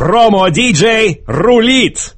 Промо-диджей рулит!